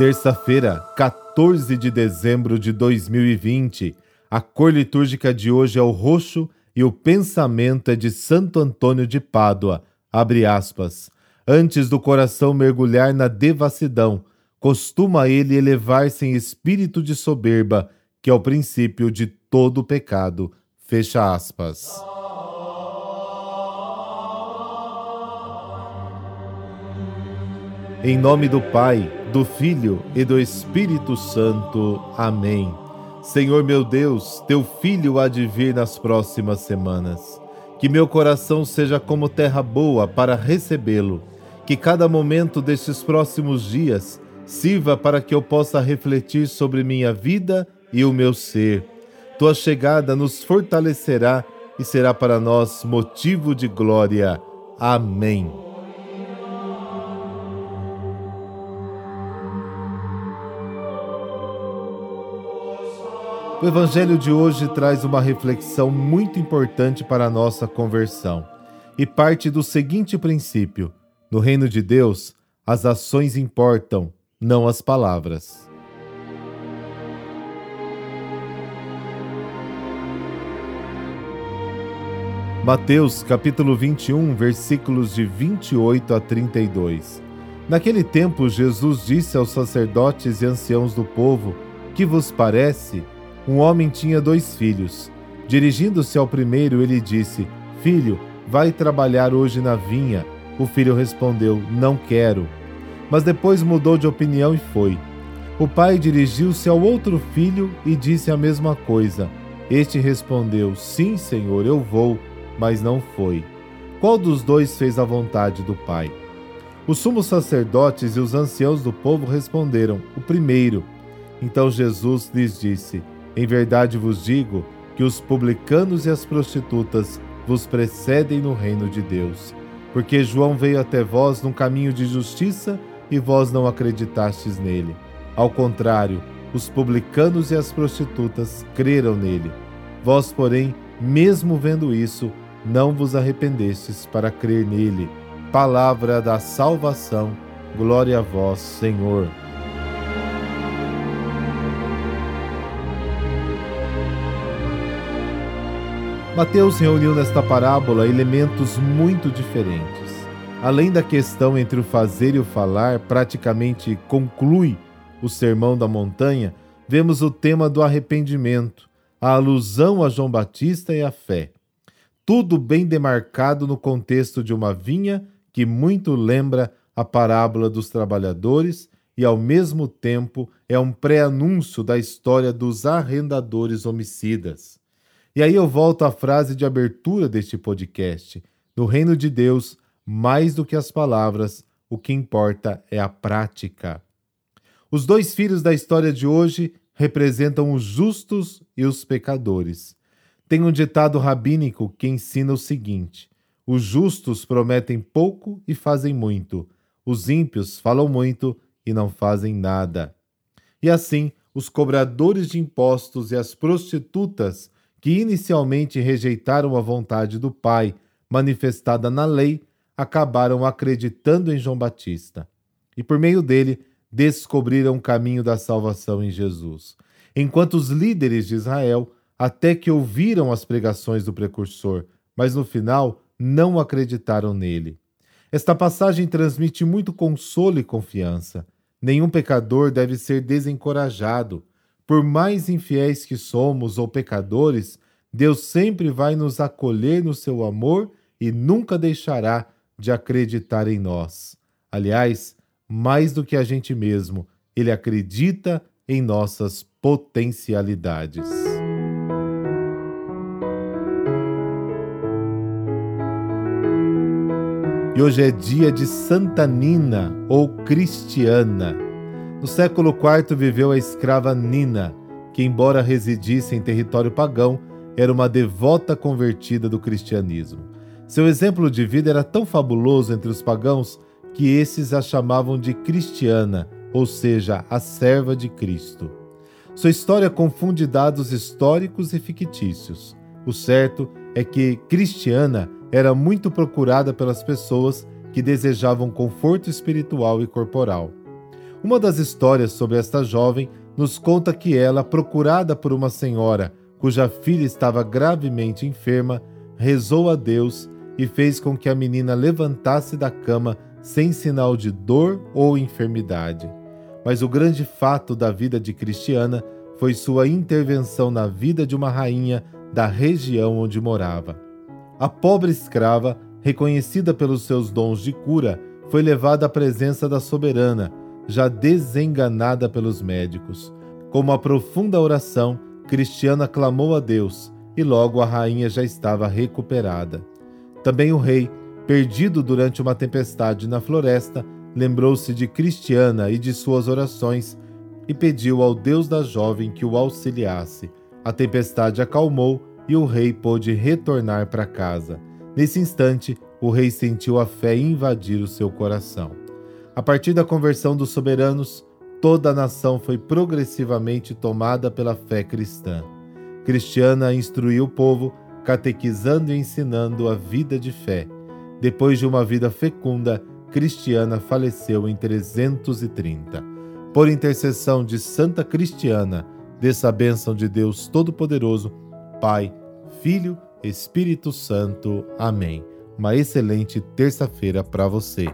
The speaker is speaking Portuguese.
Terça-feira, 14 de dezembro de 2020. A cor litúrgica de hoje é o roxo e o pensamento é de Santo Antônio de Pádua. Abre aspas. Antes do coração mergulhar na devassidão, costuma ele elevar-se em espírito de soberba, que é o princípio de todo pecado. Fecha aspas. Em nome do Pai, do Filho e do Espírito Santo. Amém. Senhor meu Deus, teu filho há de vir nas próximas semanas. Que meu coração seja como terra boa para recebê-lo. Que cada momento destes próximos dias sirva para que eu possa refletir sobre minha vida e o meu ser. Tua chegada nos fortalecerá e será para nós motivo de glória. Amém. O Evangelho de hoje traz uma reflexão muito importante para a nossa conversão e parte do seguinte princípio: no reino de Deus, as ações importam, não as palavras. Mateus capítulo 21, versículos de 28 a 32. Naquele tempo, Jesus disse aos sacerdotes e anciãos do povo: Que vos parece? Um homem tinha dois filhos. Dirigindo-se ao primeiro, ele disse: Filho, vai trabalhar hoje na vinha. O filho respondeu: Não quero. Mas depois mudou de opinião e foi. O pai dirigiu-se ao outro filho e disse a mesma coisa. Este respondeu: Sim, senhor, eu vou, mas não foi. Qual dos dois fez a vontade do pai? Os sumos sacerdotes e os anciãos do povo responderam: O primeiro. Então Jesus lhes disse: em verdade vos digo que os publicanos e as prostitutas vos precedem no reino de Deus. Porque João veio até vós num caminho de justiça e vós não acreditastes nele. Ao contrário, os publicanos e as prostitutas creram nele. Vós, porém, mesmo vendo isso, não vos arrependestes para crer nele. Palavra da salvação. Glória a vós, Senhor. Mateus reuniu nesta parábola elementos muito diferentes. Além da questão entre o fazer e o falar, praticamente conclui o Sermão da Montanha, vemos o tema do arrependimento, a alusão a João Batista e a fé. Tudo bem demarcado no contexto de uma vinha que muito lembra a parábola dos trabalhadores e, ao mesmo tempo, é um pré-anúncio da história dos arrendadores homicidas. E aí eu volto à frase de abertura deste podcast. No reino de Deus, mais do que as palavras, o que importa é a prática. Os dois filhos da história de hoje representam os justos e os pecadores. Tem um ditado rabínico que ensina o seguinte: os justos prometem pouco e fazem muito, os ímpios falam muito e não fazem nada. E assim, os cobradores de impostos e as prostitutas que inicialmente rejeitaram a vontade do Pai manifestada na lei, acabaram acreditando em João Batista e, por meio dele, descobriram o caminho da salvação em Jesus. Enquanto os líderes de Israel até que ouviram as pregações do precursor, mas no final não acreditaram nele. Esta passagem transmite muito consolo e confiança. Nenhum pecador deve ser desencorajado, por mais infiéis que somos ou pecadores, Deus sempre vai nos acolher no seu amor e nunca deixará de acreditar em nós. Aliás, mais do que a gente mesmo, ele acredita em nossas potencialidades. E hoje é dia de Santa Nina ou Cristiana. No século IV viveu a escrava Nina, que, embora residisse em território pagão, era uma devota convertida do cristianismo. Seu exemplo de vida era tão fabuloso entre os pagãos que esses a chamavam de cristiana, ou seja, a serva de Cristo. Sua história confunde dados históricos e fictícios. O certo é que Cristiana era muito procurada pelas pessoas que desejavam conforto espiritual e corporal. Uma das histórias sobre esta jovem nos conta que ela, procurada por uma senhora cuja filha estava gravemente enferma, rezou a Deus e fez com que a menina levantasse da cama sem sinal de dor ou enfermidade. Mas o grande fato da vida de Cristiana foi sua intervenção na vida de uma rainha da região onde morava. A pobre escrava, reconhecida pelos seus dons de cura, foi levada à presença da soberana, já desenganada pelos médicos. Com uma profunda oração, Cristiana clamou a Deus e logo a rainha já estava recuperada. Também o rei, perdido durante uma tempestade na floresta, lembrou-se de Cristiana e de suas orações e pediu ao Deus da jovem que o auxiliasse. A tempestade acalmou e o rei pôde retornar para casa. Nesse instante, o rei sentiu a fé invadir o seu coração. A partir da conversão dos soberanos, toda a nação foi progressivamente tomada pela fé cristã. Cristiana instruiu o povo, catequizando e ensinando a vida de fé. Depois de uma vida fecunda, Cristiana faleceu em 330. Por intercessão de Santa Cristiana, dessa bênção de Deus Todo-Poderoso, Pai, Filho, Espírito Santo. Amém. Uma excelente terça-feira para você.